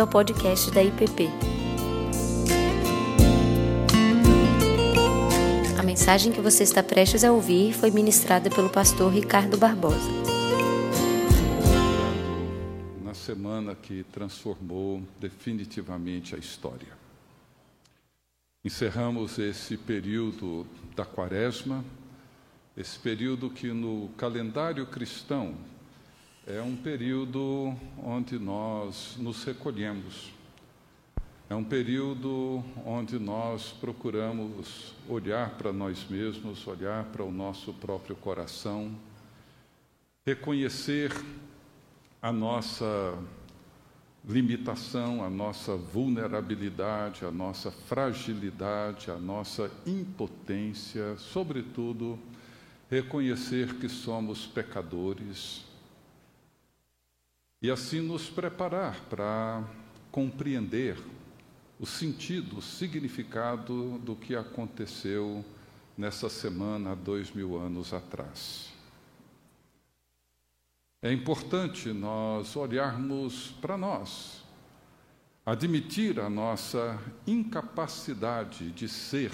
bem-vindo ao podcast da IPP. A mensagem que você está prestes a ouvir foi ministrada pelo pastor Ricardo Barbosa. Na semana que transformou definitivamente a história. Encerramos esse período da Quaresma, esse período que no calendário cristão é um período onde nós nos recolhemos. É um período onde nós procuramos olhar para nós mesmos, olhar para o nosso próprio coração, reconhecer a nossa limitação, a nossa vulnerabilidade, a nossa fragilidade, a nossa impotência, sobretudo, reconhecer que somos pecadores e assim nos preparar para compreender o sentido, o significado do que aconteceu nessa semana dois mil anos atrás. É importante nós olharmos para nós, admitir a nossa incapacidade de ser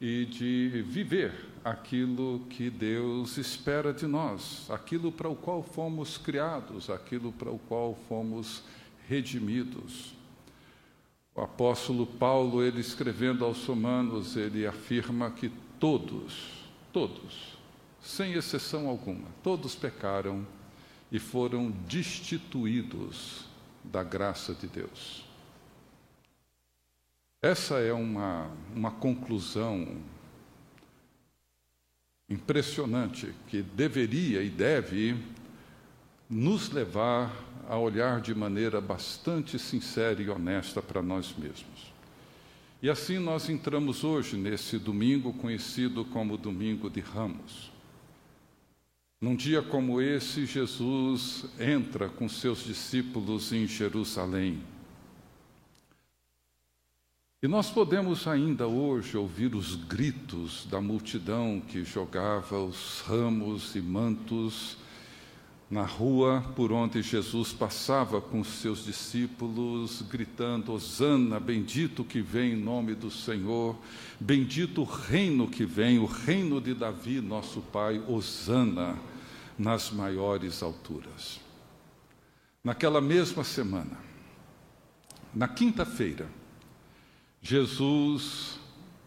e de viver aquilo que Deus espera de nós, aquilo para o qual fomos criados, aquilo para o qual fomos redimidos. O apóstolo Paulo, ele escrevendo aos Romanos, ele afirma que todos, todos, sem exceção alguma, todos pecaram e foram destituídos da graça de Deus. Essa é uma, uma conclusão impressionante que deveria e deve nos levar a olhar de maneira bastante sincera e honesta para nós mesmos. E assim nós entramos hoje nesse domingo conhecido como Domingo de Ramos. Num dia como esse, Jesus entra com seus discípulos em Jerusalém. E nós podemos ainda hoje ouvir os gritos da multidão que jogava os ramos e mantos na rua por onde Jesus passava com seus discípulos, gritando: Hosana, bendito que vem em nome do Senhor, bendito o reino que vem, o reino de Davi, nosso Pai, Hosana nas maiores alturas. Naquela mesma semana, na quinta-feira, Jesus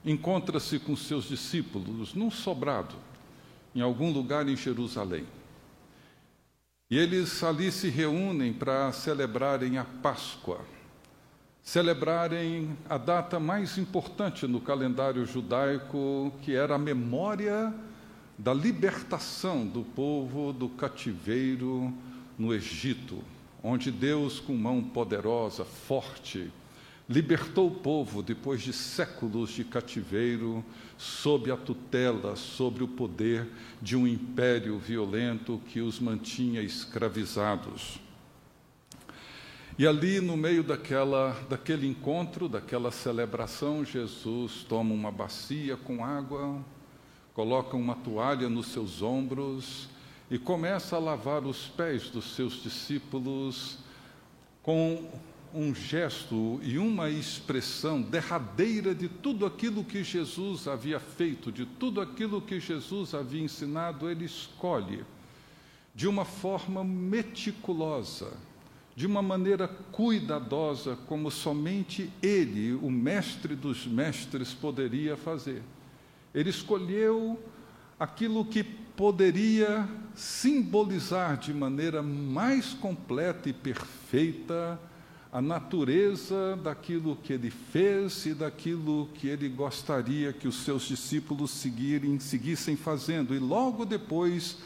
encontra-se com seus discípulos num sobrado, em algum lugar em Jerusalém. E eles ali se reúnem para celebrarem a Páscoa, celebrarem a data mais importante no calendário judaico, que era a memória da libertação do povo do cativeiro no Egito, onde Deus, com mão poderosa, forte, libertou o povo depois de séculos de cativeiro, sob a tutela, sobre o poder de um império violento que os mantinha escravizados. E ali, no meio daquela, daquele encontro, daquela celebração, Jesus toma uma bacia com água, coloca uma toalha nos seus ombros e começa a lavar os pés dos seus discípulos com um gesto e uma expressão derradeira de tudo aquilo que Jesus havia feito, de tudo aquilo que Jesus havia ensinado, ele escolhe de uma forma meticulosa, de uma maneira cuidadosa, como somente ele, o mestre dos mestres, poderia fazer. Ele escolheu aquilo que poderia simbolizar de maneira mais completa e perfeita a natureza daquilo que ele fez e daquilo que ele gostaria que os seus discípulos seguirem, seguissem fazendo. E logo depois,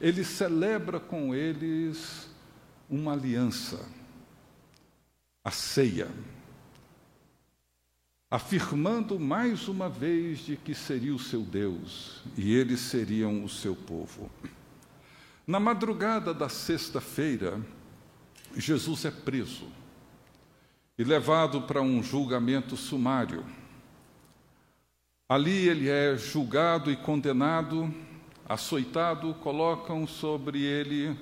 ele celebra com eles uma aliança, a ceia, afirmando mais uma vez de que seria o seu Deus e eles seriam o seu povo. Na madrugada da sexta-feira, Jesus é preso e levado para um julgamento sumário. Ali ele é julgado e condenado, açoitado, colocam sobre ele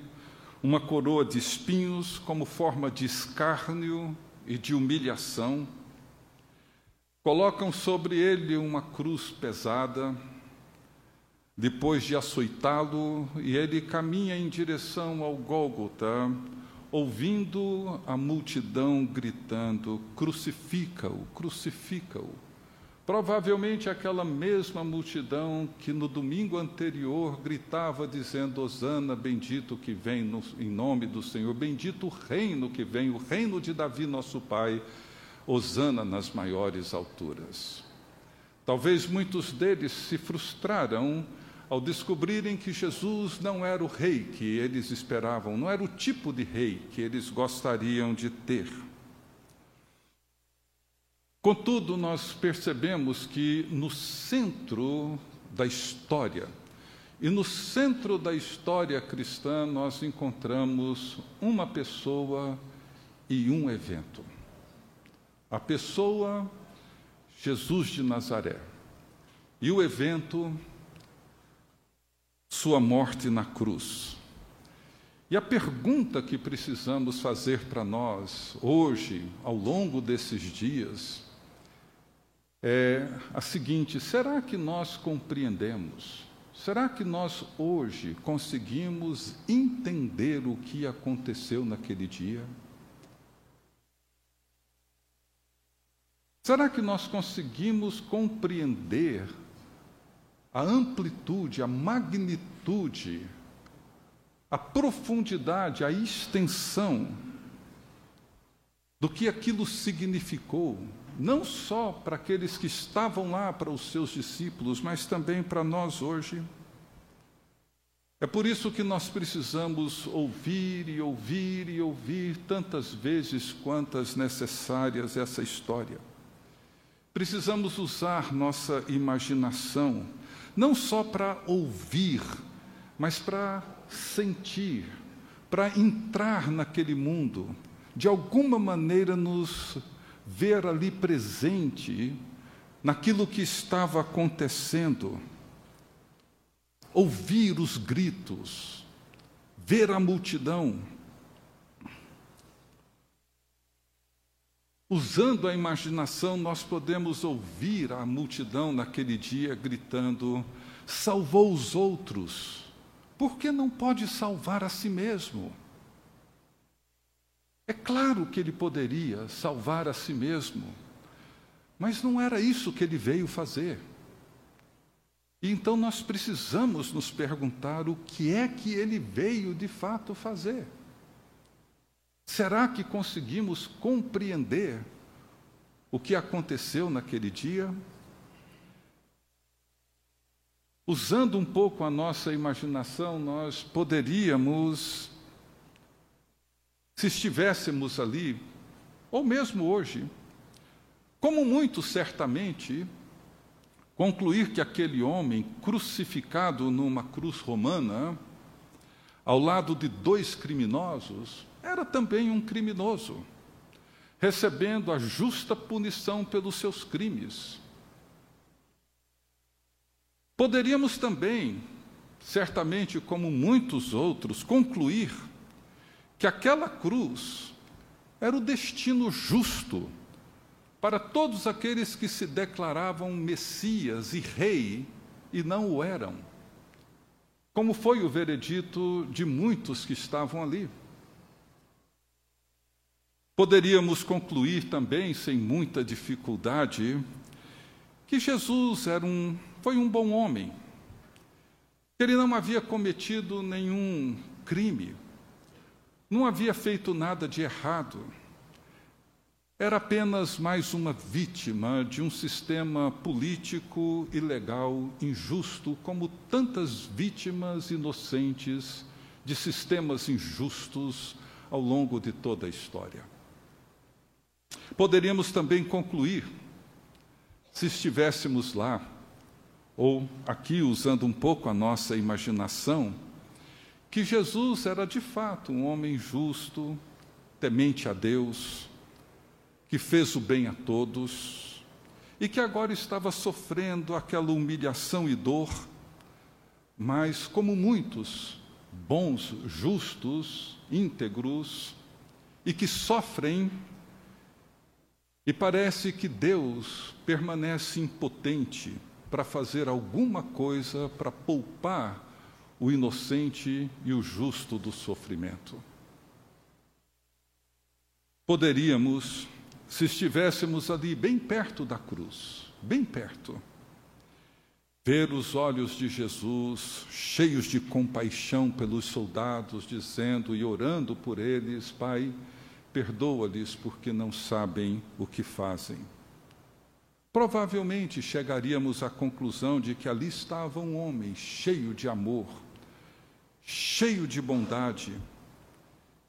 uma coroa de espinhos como forma de escárnio e de humilhação. Colocam sobre ele uma cruz pesada, depois de açoitá-lo, e ele caminha em direção ao Gólgota, ouvindo a multidão gritando: Crucifica-o, crucifica-o. Provavelmente aquela mesma multidão que no domingo anterior gritava dizendo: Hosana, bendito que vem no, em nome do Senhor, bendito o reino que vem, o reino de Davi, nosso Pai, Hosana nas maiores alturas. Talvez muitos deles se frustraram ao descobrirem que Jesus não era o rei que eles esperavam, não era o tipo de rei que eles gostariam de ter. Contudo, nós percebemos que no centro da história, e no centro da história cristã, nós encontramos uma pessoa e um evento. A pessoa, Jesus de Nazaré, e o evento, sua morte na cruz. E a pergunta que precisamos fazer para nós hoje, ao longo desses dias, é a seguinte: será que nós compreendemos? Será que nós hoje conseguimos entender o que aconteceu naquele dia? Será que nós conseguimos compreender a amplitude, a magnitude, a profundidade, a extensão do que aquilo significou não só para aqueles que estavam lá, para os seus discípulos, mas também para nós hoje. É por isso que nós precisamos ouvir e ouvir e ouvir tantas vezes quantas necessárias essa história. Precisamos usar nossa imaginação, não só para ouvir, mas para sentir, para entrar naquele mundo, de alguma maneira nos ver ali presente naquilo que estava acontecendo, ouvir os gritos, ver a multidão. Usando a imaginação, nós podemos ouvir a multidão naquele dia gritando: salvou os outros, por que não pode salvar a si mesmo? É claro que ele poderia salvar a si mesmo, mas não era isso que ele veio fazer. E então nós precisamos nos perguntar o que é que ele veio de fato fazer. Será que conseguimos compreender o que aconteceu naquele dia? Usando um pouco a nossa imaginação, nós poderíamos se estivéssemos ali, ou mesmo hoje, como muitos certamente, concluir que aquele homem crucificado numa cruz romana, ao lado de dois criminosos, era também um criminoso, recebendo a justa punição pelos seus crimes. Poderíamos também, certamente como muitos outros, concluir que aquela cruz era o destino justo para todos aqueles que se declaravam Messias e Rei e não o eram, como foi o veredito de muitos que estavam ali. Poderíamos concluir também, sem muita dificuldade, que Jesus era um, foi um bom homem, que ele não havia cometido nenhum crime, não havia feito nada de errado. Era apenas mais uma vítima de um sistema político ilegal, injusto, como tantas vítimas inocentes de sistemas injustos ao longo de toda a história. Poderíamos também concluir, se estivéssemos lá, ou aqui usando um pouco a nossa imaginação, que Jesus era de fato um homem justo, temente a Deus, que fez o bem a todos e que agora estava sofrendo aquela humilhação e dor, mas como muitos bons, justos, íntegros e que sofrem, E parece que Deus permanece impotente para fazer alguma coisa para poupar o inocente e o justo do sofrimento. Poderíamos, se estivéssemos ali bem perto da cruz, bem perto, ver os olhos de Jesus cheios de compaixão pelos soldados, dizendo e orando por eles: Pai, perdoa-lhes porque não sabem o que fazem. Provavelmente chegaríamos à conclusão de que ali estava um homem cheio de amor, cheio de bondade,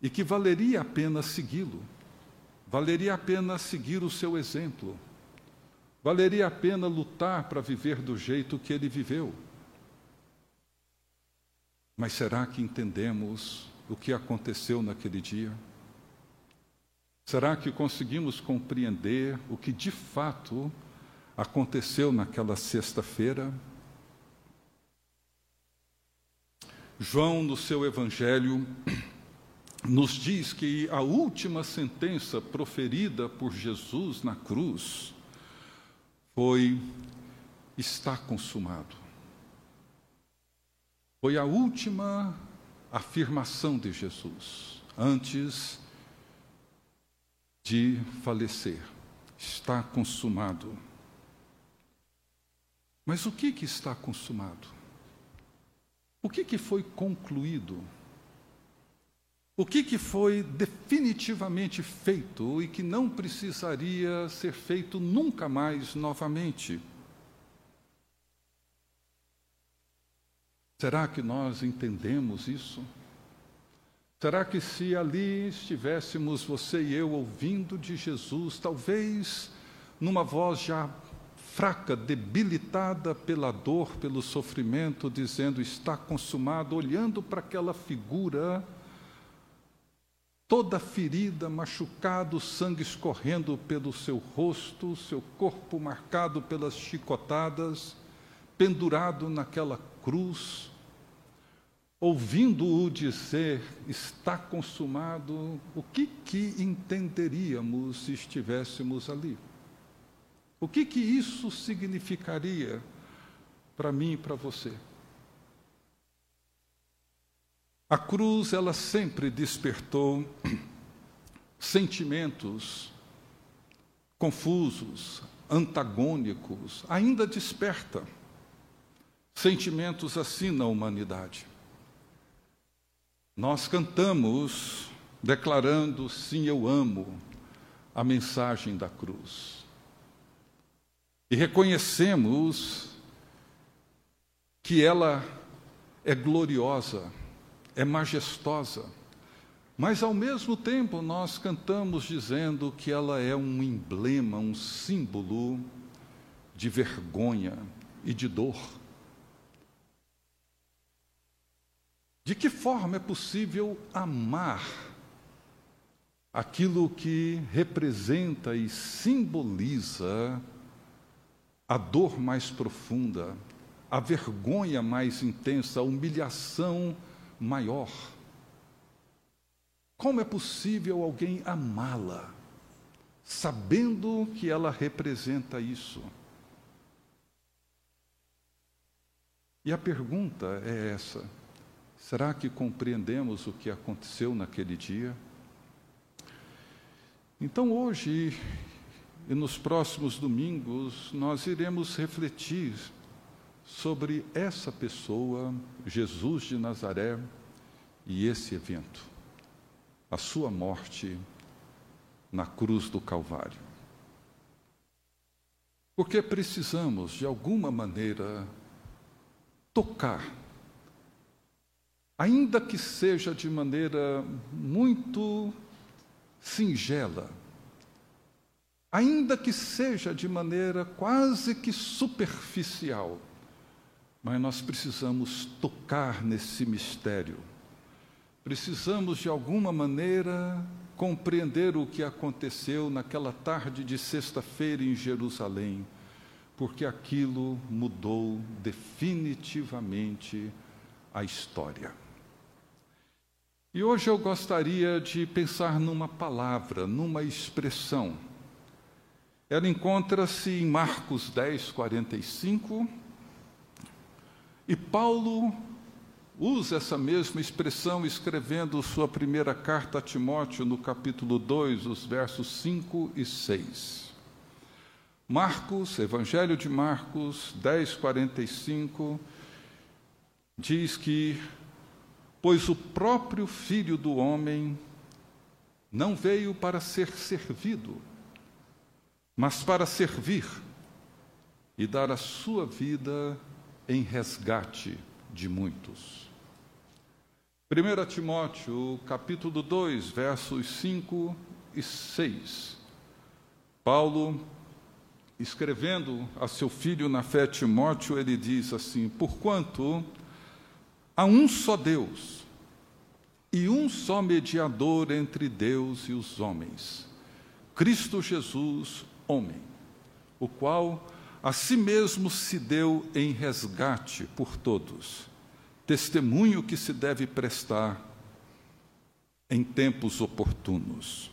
e que valeria a pena segui-lo, valeria a pena seguir o seu exemplo, valeria a pena lutar para viver do jeito que ele viveu. Mas será que entendemos o que aconteceu naquele dia? Será que conseguimos compreender o que de fato aconteceu naquela sexta-feira? João, no seu evangelho, nos diz que a última sentença proferida por Jesus na cruz foi: está consumado. Foi a última afirmação de Jesus antes de falecer. Está consumado. Mas o que, que está consumado? O que, que foi concluído? O que, que foi definitivamente feito e que não precisaria ser feito nunca mais novamente? Será que nós entendemos isso? Será que se ali estivéssemos você e eu ouvindo de Jesus, talvez numa voz já fraca, debilitada pela dor, pelo sofrimento, dizendo está consumado, olhando para aquela figura toda ferida, machucado, sangue escorrendo pelo seu rosto, seu corpo marcado pelas chicotadas, pendurado naquela cruz, ouvindo-o dizer está consumado, o que que entenderíamos se estivéssemos ali? O que que isso significaria para mim e para você? A cruz, ela sempre despertou sentimentos confusos, antagônicos, ainda desperta sentimentos assim na humanidade. Nós cantamos declarando: sim, eu amo a mensagem da cruz. E reconhecemos que ela é gloriosa, é majestosa, mas ao mesmo tempo nós cantamos dizendo que ela é um emblema, um símbolo de vergonha e de dor. De que forma é possível amar aquilo que representa e simboliza a dor mais profunda, a vergonha mais intensa, a humilhação maior? Como é possível alguém amá-la, sabendo que ela representa isso? E a pergunta é essa Será que compreendemos o que aconteceu naquele dia? Então, hoje e nos próximos domingos, nós iremos refletir sobre essa pessoa, Jesus de Nazaré, e esse evento, a sua morte na cruz do Calvário. Porque precisamos, de alguma maneira, tocar ainda que seja de maneira muito singela, ainda que seja de maneira quase que superficial, mas nós precisamos tocar nesse mistério. Precisamos, de alguma maneira, compreender o que aconteceu naquela tarde de sexta-feira em Jerusalém, porque aquilo mudou definitivamente a história. E hoje eu gostaria de pensar numa palavra, numa expressão, Ela encontra-se em Marcos 10, 45. E Paulo usa essa mesma expressão escrevendo sua primeira carta a Timóteo, no capítulo 2, os versos 5 e 6. Marcos, Evangelho de Marcos 10, 45, diz que, pois o próprio Filho do Homem não veio para ser servido, mas para servir e dar a sua vida em resgate de muitos. 1 Timóteo, capítulo 2, versos 5 e 6. Paulo, escrevendo a seu filho na fé Timóteo, ele diz assim: Porquanto há um só Deus e um só mediador entre Deus e os homens, Cristo Jesus, homem, o qual a si mesmo se deu em resgate por todos, testemunho que se deve prestar em tempos oportunos.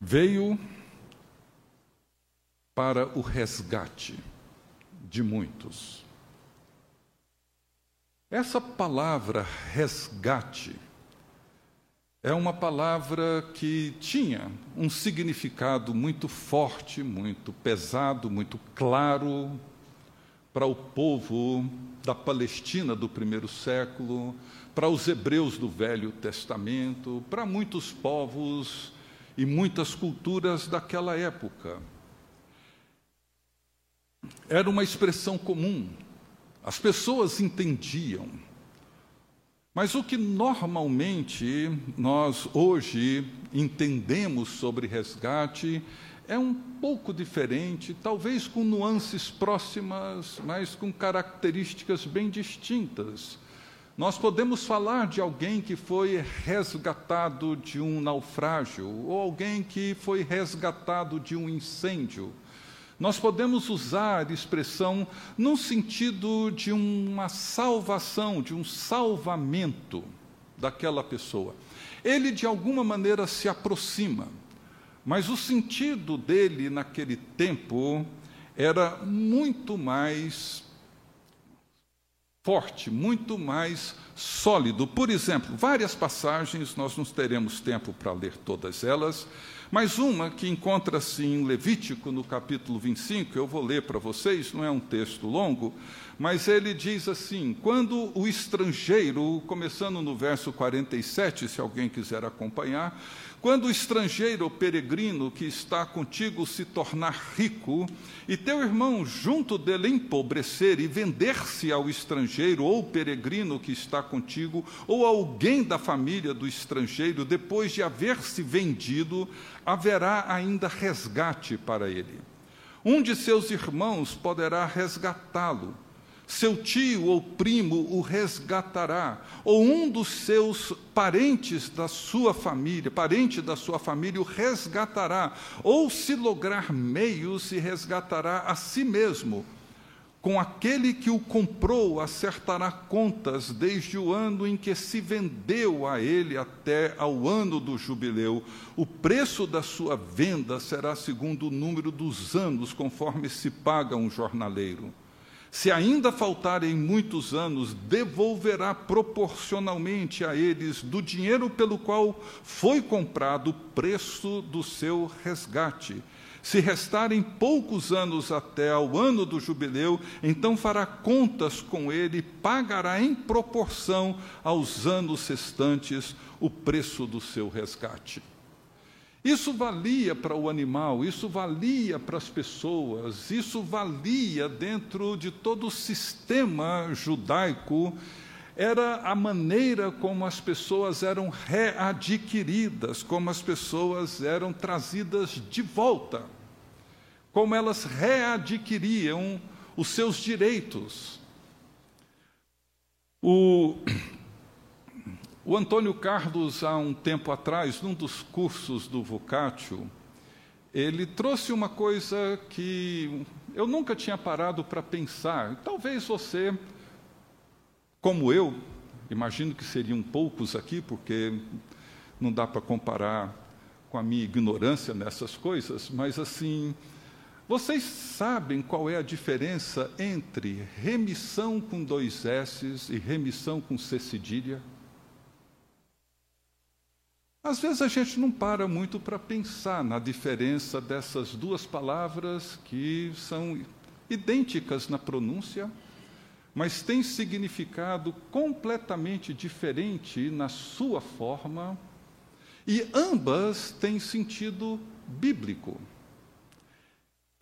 Veio para o resgate de muitos. Essa palavra resgate é uma palavra que tinha um significado muito forte, muito pesado, muito claro para o povo da Palestina do primeiro século, para os hebreus do Velho Testamento, para muitos povos e muitas culturas daquela época. Era uma expressão comum, as pessoas entendiam mas o que normalmente nós hoje entendemos sobre resgate é um pouco diferente, talvez com nuances próximas, mas com características bem distintas. Nós podemos falar de alguém que foi resgatado de um naufrágio, ou alguém que foi resgatado de um incêndio nós podemos usar a expressão no sentido de uma salvação, de um salvamento daquela pessoa. Ele, de alguma maneira, se aproxima, mas o sentido dele naquele tempo era muito mais forte, muito mais sólido. Por exemplo, várias passagens, nós não teremos tempo para ler todas elas, mas uma que encontra-se em Levítico, no capítulo 25, eu vou ler para vocês, não é um texto longo, mas ele diz assim: quando o estrangeiro, começando no verso 47, se alguém quiser acompanhar, quando o estrangeiro ou peregrino que está contigo se tornar rico, e teu irmão junto dele empobrecer e vender-se ao estrangeiro ou peregrino que está contigo, ou alguém da família do estrangeiro, depois de haver se vendido, haverá ainda resgate para ele. Um de seus irmãos poderá resgatá-lo seu tio ou primo o resgatará, ou um dos seus parentes da sua família, parente da sua família o resgatará, ou se lograr meios, se resgatará a si mesmo. Com aquele que o comprou, acertará contas desde o ano em que se vendeu a ele até ao ano do jubileu. O preço da sua venda será segundo o número dos anos, conforme se paga um jornaleiro. Se ainda faltarem muitos anos, devolverá proporcionalmente a eles do dinheiro pelo qual foi comprado o preço do seu resgate. Se restarem poucos anos até ao ano do jubileu, então fará contas com ele e pagará em proporção aos anos restantes o preço do seu resgate. Isso valia para o animal, isso valia para as pessoas, isso valia dentro de todo o sistema judaico. Era a maneira como as pessoas eram readquiridas, como as pessoas eram trazidas de volta, como elas readquiriam os seus direitos. O o Antônio Carlos, há um tempo atrás, num dos cursos do Vocatio, ele trouxe uma coisa que eu nunca tinha parado para pensar. Talvez você, como eu, imagino que seriam poucos aqui, porque não dá para comparar com a minha ignorância nessas coisas, mas assim, vocês sabem qual é a diferença entre remissão com dois S's e remissão com C cedilha? Às vezes a gente não para muito para pensar na diferença dessas duas palavras que são idênticas na pronúncia, mas têm significado completamente diferente na sua forma, e ambas têm sentido bíblico.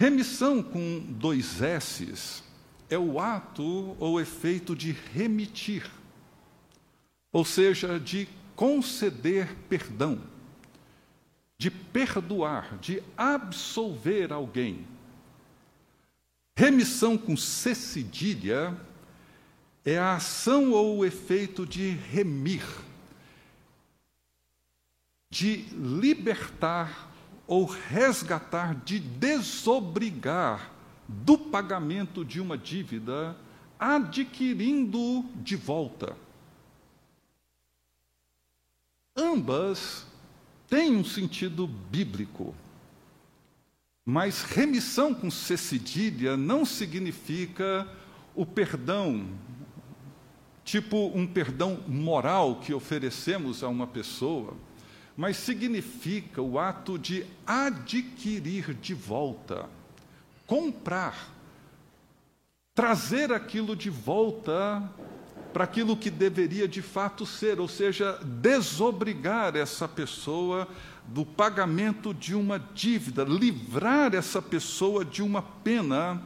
Remissão com dois S's é o ato ou efeito de remitir, ou seja, de conceder perdão, de perdoar, de absolver alguém. Remissão com cedilha é a ação ou o efeito de remir, de libertar ou resgatar, de desobrigar do pagamento de uma dívida, adquirindo de volta. Ambas têm um sentido bíblico, mas remissão com C cedilha não significa o perdão, tipo um perdão moral que oferecemos a uma pessoa, mas significa o ato de adquirir de volta, comprar, trazer aquilo de volta para aquilo que deveria de fato ser, ou seja, desobrigar essa pessoa do pagamento de uma dívida, livrar essa pessoa de uma pena.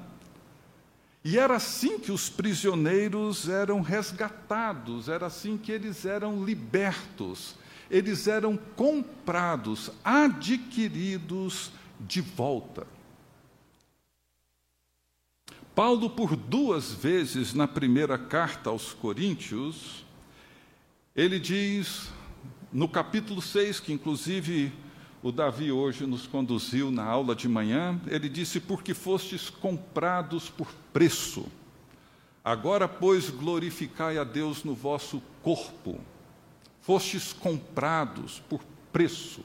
E era assim que os prisioneiros eram resgatados, era assim que eles eram libertos, eles eram comprados, adquiridos de volta. Paulo, por duas vezes na primeira carta aos Coríntios, ele diz, no capítulo 6, que inclusive o Davi hoje nos conduziu na aula de manhã, ele disse: Porque fostes comprados por preço. Agora, pois, glorificai a Deus no vosso corpo. Fostes comprados por preço.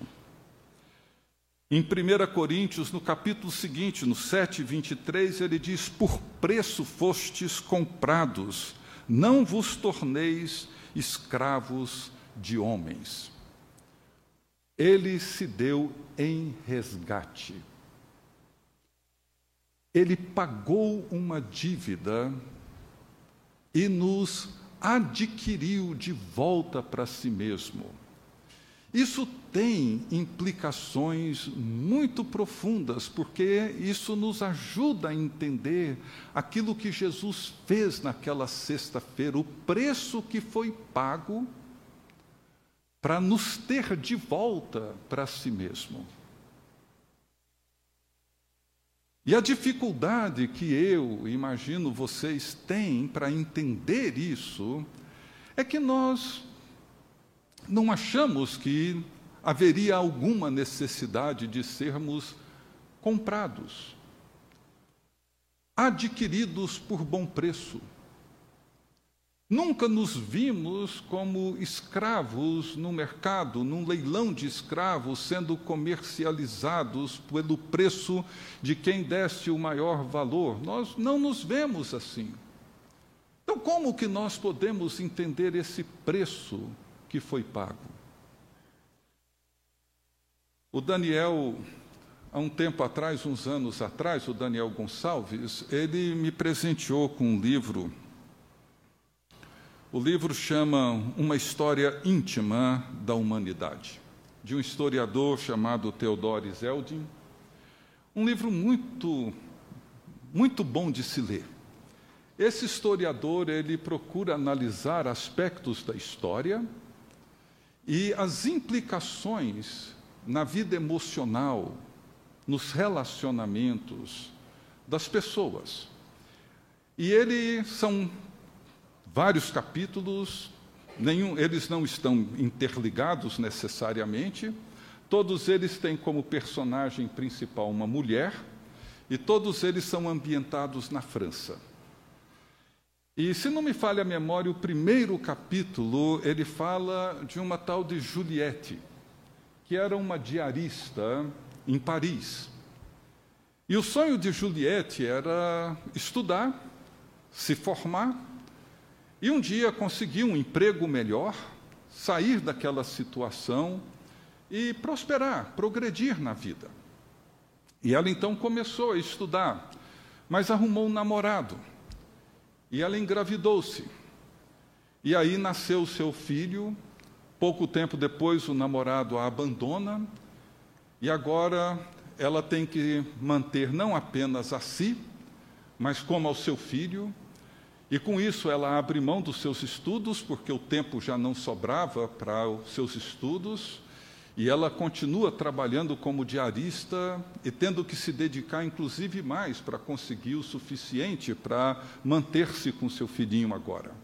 Em 1 Coríntios, no capítulo seguinte, no 7, 23, ele diz: Por preço fostes comprados, não vos torneis escravos de homens. Ele se deu em resgate. Ele pagou uma dívida e nos adquiriu de volta para si mesmo. Isso tem implicações muito profundas, porque isso nos ajuda a entender aquilo que Jesus fez naquela sexta-feira, o preço que foi pago para nos ter de volta para si mesmo. E a dificuldade que eu imagino vocês têm para entender isso é que nós não achamos que haveria alguma necessidade de sermos comprados, adquiridos por bom preço. Nunca nos vimos como escravos no mercado, num leilão de escravos, sendo comercializados pelo preço de quem desse o maior valor. Nós não nos vemos assim. Então, como que nós podemos entender esse preço que foi pago. O Daniel, há um tempo atrás, uns anos atrás, o Daniel Gonçalves, ele me presenteou com um livro. O livro chama Uma História Íntima da Humanidade, de um historiador chamado Theodore Zeldin. Um livro muito, muito bom de se ler. Esse historiador, ele procura analisar aspectos da história, e as implicações na vida emocional, nos relacionamentos das pessoas. E ele são vários capítulos, nenhum, eles não estão interligados necessariamente, todos eles têm como personagem principal uma mulher, e todos eles são ambientados na França. E se não me falha a memória, o primeiro capítulo ele fala de uma tal de Juliette, que era uma diarista em Paris. E o sonho de Juliette era estudar, se formar e um dia conseguir um emprego melhor, sair daquela situação e prosperar, progredir na vida. E ela então começou a estudar, mas arrumou um namorado. E ela engravidou-se. E aí nasceu seu filho. Pouco tempo depois, o namorado a abandona. E agora ela tem que manter não apenas a si, mas como ao seu filho. E com isso ela abre mão dos seus estudos, porque o tempo já não sobrava para os seus estudos. E ela continua trabalhando como diarista e tendo que se dedicar, inclusive, mais para conseguir o suficiente para manter-se com seu filhinho agora.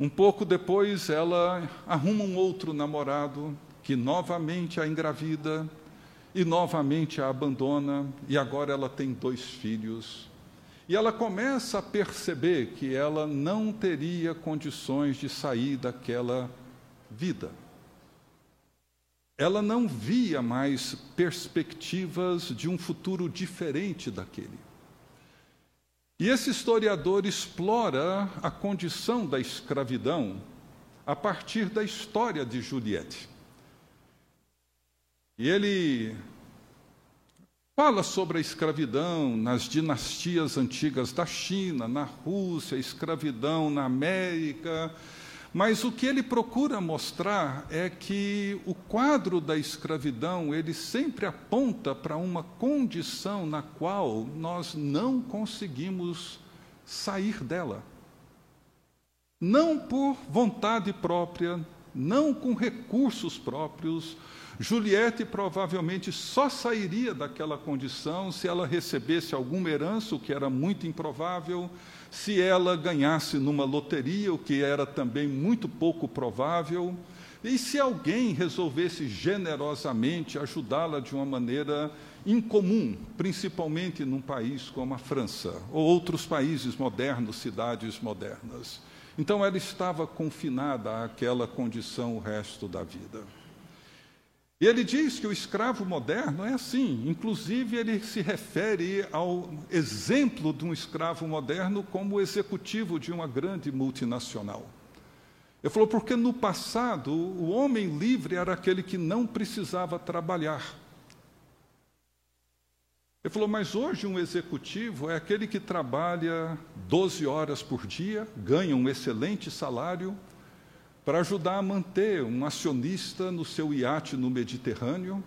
Um pouco depois, ela arruma um outro namorado que novamente a engravida e novamente a abandona, e agora ela tem dois filhos. E ela começa a perceber que ela não teria condições de sair daquela vida. Ela não via mais perspectivas de um futuro diferente daquele. E esse historiador explora a condição da escravidão a partir da história de Juliette. E ele fala sobre a escravidão nas dinastias antigas da China, na Rússia, escravidão na América, mas o que ele procura mostrar é que o quadro da escravidão, ele sempre aponta para uma condição na qual nós não conseguimos sair dela. Não por vontade própria, não com recursos próprios. Juliette provavelmente só sairia daquela condição se ela recebesse alguma herança, o que era muito improvável, se ela ganhasse numa loteria, o que era também muito pouco provável, e se alguém resolvesse generosamente ajudá-la de uma maneira incomum, principalmente num país como a França, ou outros países modernos, cidades modernas. Então ela estava confinada àquela condição o resto da vida. E ele diz que o escravo moderno é assim, inclusive ele se refere ao exemplo de um escravo moderno como executivo de uma grande multinacional. Ele falou, porque no passado o homem livre era aquele que não precisava trabalhar. Ele falou, mas hoje um executivo é aquele que trabalha 12 horas por dia, ganha um excelente salário, para ajudar a manter um acionista no seu iate no Mediterrâneo,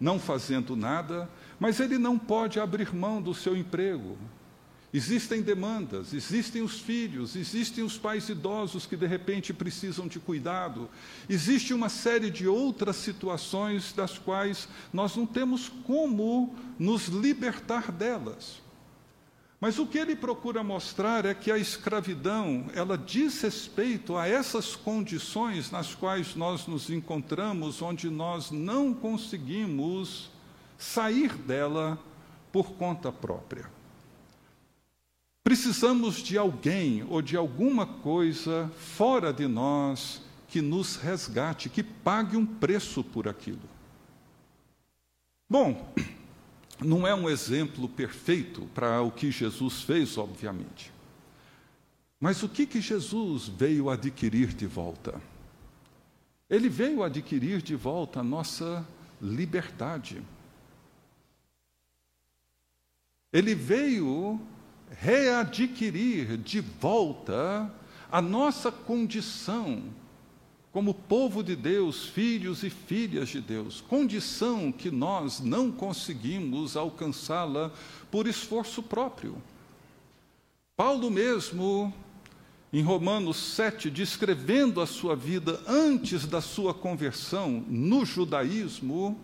não fazendo nada, mas ele não pode abrir mão do seu emprego. Existem demandas, existem os filhos, existem os pais idosos que de repente precisam de cuidado, existe uma série de outras situações das quais nós não temos como nos libertar delas. Mas o que ele procura mostrar é que a escravidão, ela diz respeito a essas condições nas quais nós nos encontramos, onde nós não conseguimos sair dela por conta própria. Precisamos de alguém ou de alguma coisa fora de nós que nos resgate, que pague um preço por aquilo. Bom, não é um exemplo perfeito para o que Jesus fez, obviamente. Mas o que, que Jesus veio adquirir de volta? Ele veio adquirir de volta a nossa liberdade. Ele veio readquirir de volta a nossa condição como povo de Deus, filhos e filhas de Deus, condição que nós não conseguimos alcançá-la por esforço próprio. Paulo mesmo, em Romanos 7, descrevendo a sua vida antes da sua conversão no judaísmo,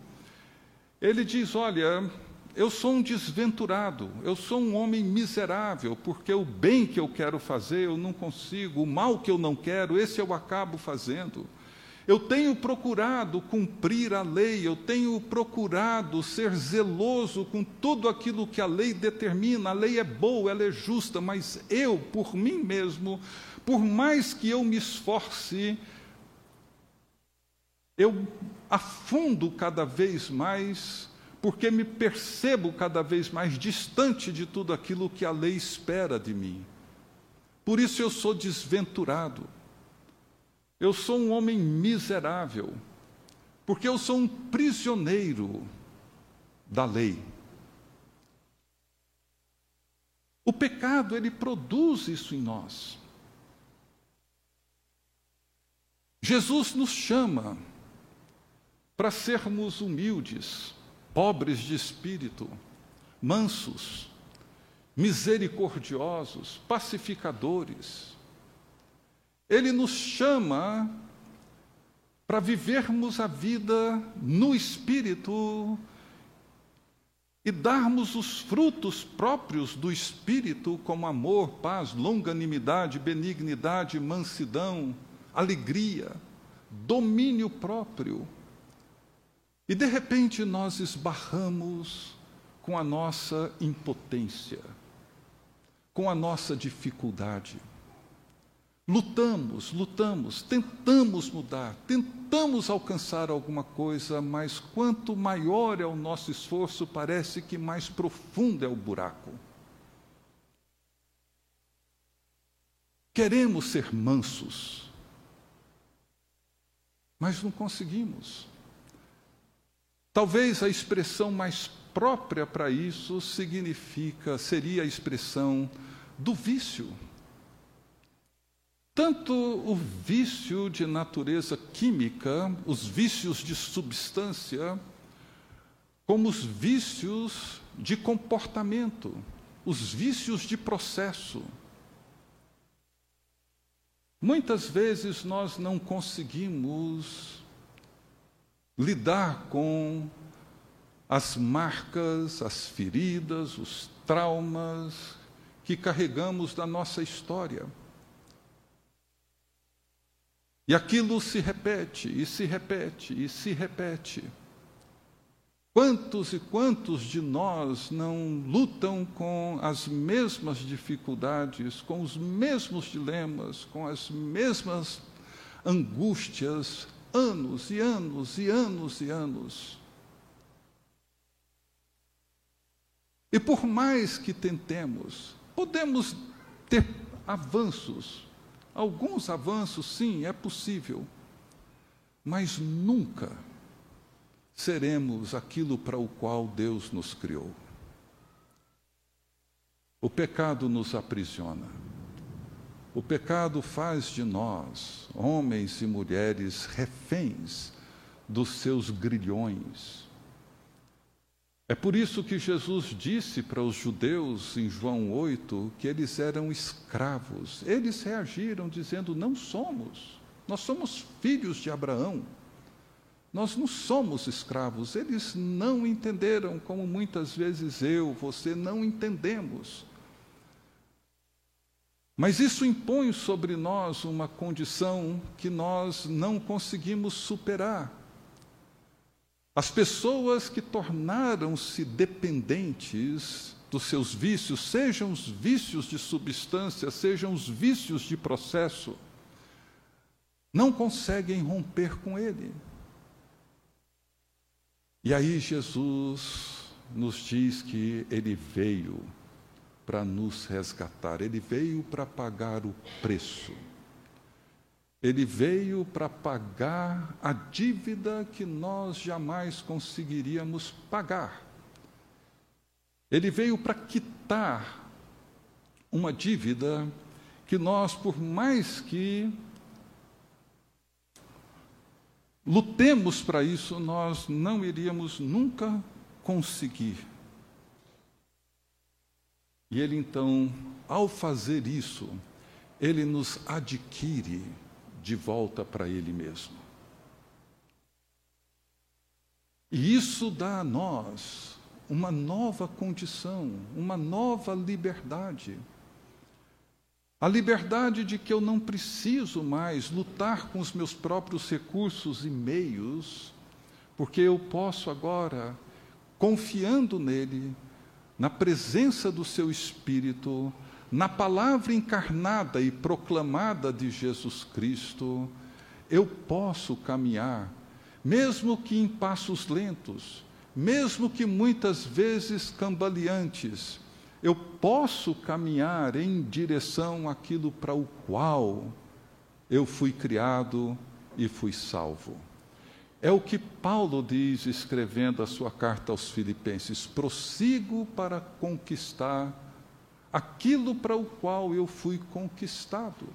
ele diz: Olha, eu sou um desventurado, eu sou um homem miserável, porque o bem que eu quero fazer eu não consigo, o mal que eu não quero, esse eu acabo fazendo. Eu tenho procurado cumprir a lei, eu tenho procurado ser zeloso com tudo aquilo que a lei determina. A lei é boa, ela é justa, mas eu, por mim mesmo, por mais que eu me esforce, eu afundo cada vez mais, porque me percebo cada vez mais distante de tudo aquilo que a lei espera de mim. Por isso eu sou desventurado. Eu sou um homem miserável, porque eu sou um prisioneiro da lei. O pecado, ele produz isso em nós. Jesus nos chama para sermos humildes, pobres de espírito, mansos, misericordiosos, pacificadores. Ele nos chama para vivermos a vida no espírito e darmos os frutos próprios do espírito, como amor, paz, longanimidade, benignidade, mansidão, alegria, domínio próprio. E de repente nós esbarramos com a nossa impotência, com a nossa dificuldade. Lutamos, lutamos, tentamos mudar, tentamos alcançar alguma coisa, mas quanto maior é o nosso esforço, parece que mais profundo é o buraco. Queremos ser mansos, mas não conseguimos. Talvez a expressão mais própria para isso significa seria a expressão do vício. Tanto o vício de natureza química, os vícios de substância, como os vícios de comportamento, os vícios de processo. Muitas vezes nós não conseguimos lidar com as marcas, as feridas, os traumas que carregamos da nossa história. E aquilo se repete, e se repete, e se repete. Quantos e quantos de nós não lutam com as mesmas dificuldades, com os mesmos dilemas, com as mesmas angústias, anos e anos e anos e anos? E por mais que tentemos, podemos ter avanços, alguns avanços, sim, é possível, mas nunca seremos aquilo para o qual Deus nos criou. O pecado nos aprisiona. O pecado faz de nós, homens e mulheres, reféns dos seus grilhões. É por isso que Jesus disse para os judeus em João 8 que eles eram escravos. Eles reagiram dizendo: Não somos, nós somos filhos de Abraão. Nós não somos escravos. Eles não entenderam, como muitas vezes eu, você não entendemos. Mas isso impõe sobre nós uma condição que nós não conseguimos superar. As pessoas que tornaram-se dependentes dos seus vícios, sejam os vícios de substância, sejam os vícios de processo, não conseguem romper com ele. E aí Jesus nos diz que ele veio para nos resgatar, ele veio para pagar o preço. Ele veio para pagar a dívida que nós jamais conseguiríamos pagar. Ele veio para quitar uma dívida que nós, por mais que lutemos para isso, nós não iríamos nunca conseguir. E ele então, ao fazer isso, ele nos adquire de volta para ele mesmo. E isso dá a nós uma nova condição, uma nova liberdade. A liberdade de que eu não preciso mais lutar com os meus próprios recursos e meios, porque eu posso agora, confiando nele, na presença do seu Espírito, na palavra encarnada e proclamada de Jesus Cristo, eu posso caminhar mesmo que em passos lentos, mesmo que muitas vezes cambaleantes, eu posso caminhar em direção àquilo para o qual eu fui criado e fui salvo. É o que Paulo diz escrevendo a sua carta aos Filipenses: prossigo para conquistar aquilo para o qual eu fui conquistado.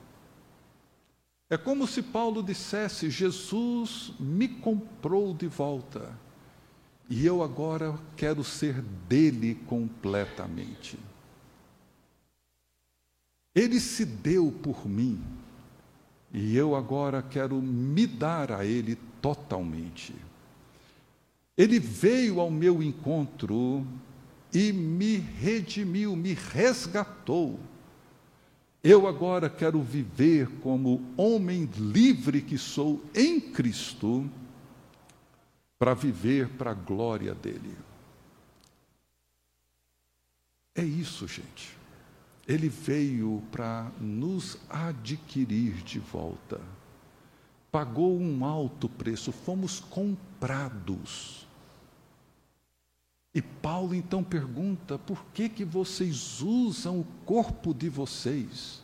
É como se Paulo dissesse: Jesus me comprou de volta e eu agora quero ser dele completamente. Ele se deu por mim e eu agora quero me dar a ele totalmente. Ele veio ao meu encontro e me redimiu, me resgatou. Eu agora quero viver como homem livre que sou em Cristo, para viver para a glória dele. É isso, gente. Ele veio para nos adquirir de volta. Pagou um alto preço, fomos comprados. E Paulo então pergunta: por que, que vocês usam o corpo de vocês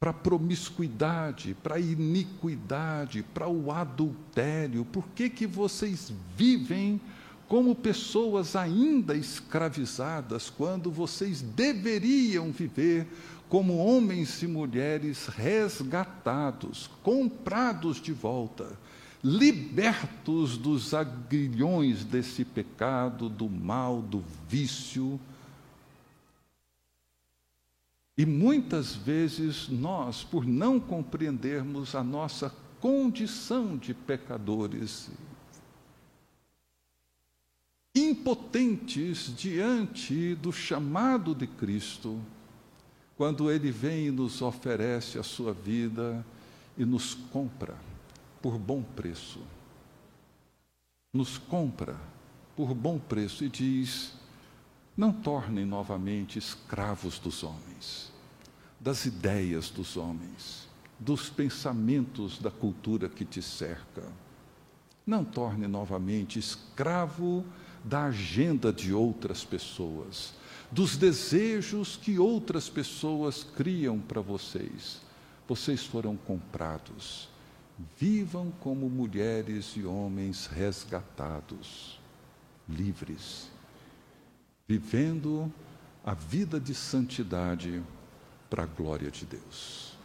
para promiscuidade, para iniquidade, para o adultério? Por que, que vocês vivem como pessoas ainda escravizadas, quando vocês deveriam viver como homens e mulheres resgatados, comprados de volta? libertos dos agrilhões desse pecado, do mal, do vício. E muitas vezes nós, por não compreendermos a nossa condição de pecadores, impotentes diante do chamado de Cristo, quando Ele vem e nos oferece a sua vida e nos compra por bom preço. Nos compra por bom preço e diz: não tornem novamente escravos dos homens, das ideias dos homens, dos pensamentos da cultura que te cerca. Não torne novamente escravo da agenda de outras pessoas, dos desejos que outras pessoas criam para vocês. Vocês foram comprados Vivam como mulheres e homens resgatados, livres, vivendo a vida de santidade para a glória de Deus.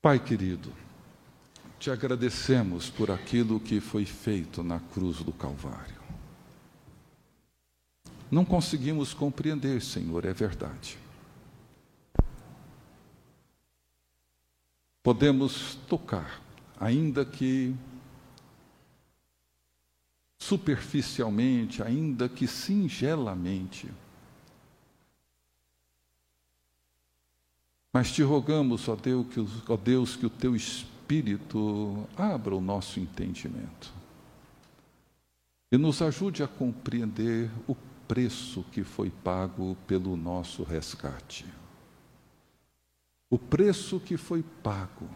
Pai querido, te agradecemos por aquilo que foi feito na cruz do Calvário. Não conseguimos compreender, Senhor, é verdade. podemos tocar, ainda que superficialmente, ainda que singelamente. Mas te rogamos, ó Deus, que, ó Deus, que o teu Espírito abra o nosso entendimento e nos ajude a compreender o preço que foi pago pelo nosso resgate o preço que foi pago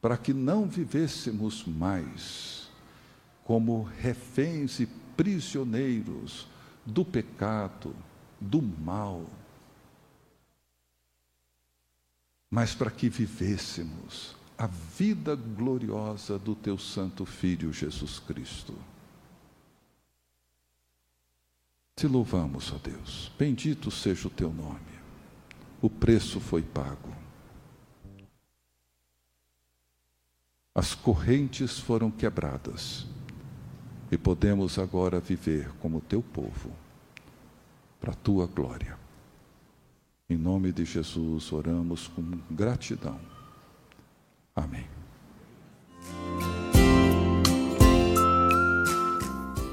para que não vivêssemos mais como reféns e prisioneiros do pecado, do mal, mas para que vivêssemos a vida gloriosa do teu Santo Filho Jesus Cristo. Te louvamos, ó Deus, bendito seja o teu nome o preço foi pago. As correntes foram quebradas e podemos agora viver como teu povo, para a tua glória. Em nome de Jesus oramos com gratidão. Amém.